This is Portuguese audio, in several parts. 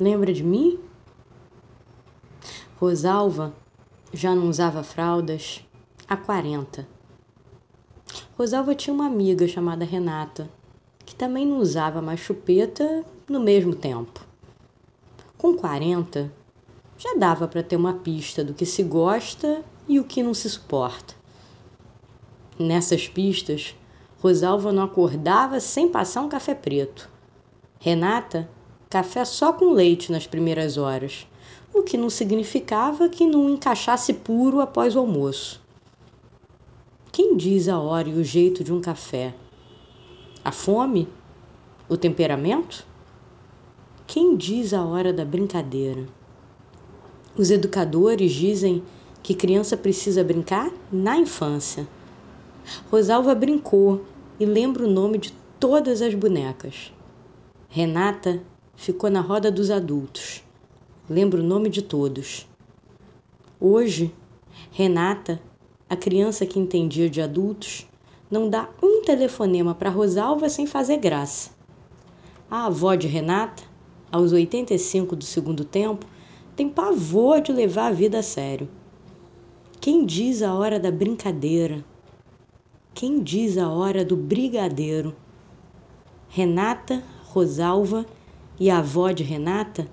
Lembra de mim? Rosalva já não usava fraldas há 40. Rosalva tinha uma amiga chamada Renata, que também não usava mais chupeta no mesmo tempo. Com 40, já dava para ter uma pista do que se gosta e o que não se suporta. Nessas pistas, Rosalva não acordava sem passar um café preto. Renata, café só com leite nas primeiras horas o que não significava que não encaixasse puro após o almoço. Quem diz a hora e o jeito de um café? A fome? O temperamento? Quem diz a hora da brincadeira? Os educadores dizem que criança precisa brincar na infância. Rosalva brincou e lembra o nome de todas as bonecas. Renata ficou na roda dos adultos lembro o nome de todos. Hoje, Renata, a criança que entendia de adultos, não dá um telefonema para Rosalva sem fazer graça. A avó de Renata, aos 85 do segundo tempo, tem pavor de levar a vida a sério. Quem diz a hora da brincadeira? Quem diz a hora do brigadeiro? Renata, Rosalva e a avó de Renata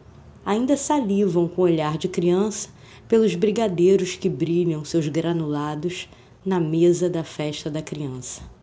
ainda salivam com olhar de criança pelos brigadeiros que brilham seus granulados na mesa da festa da criança.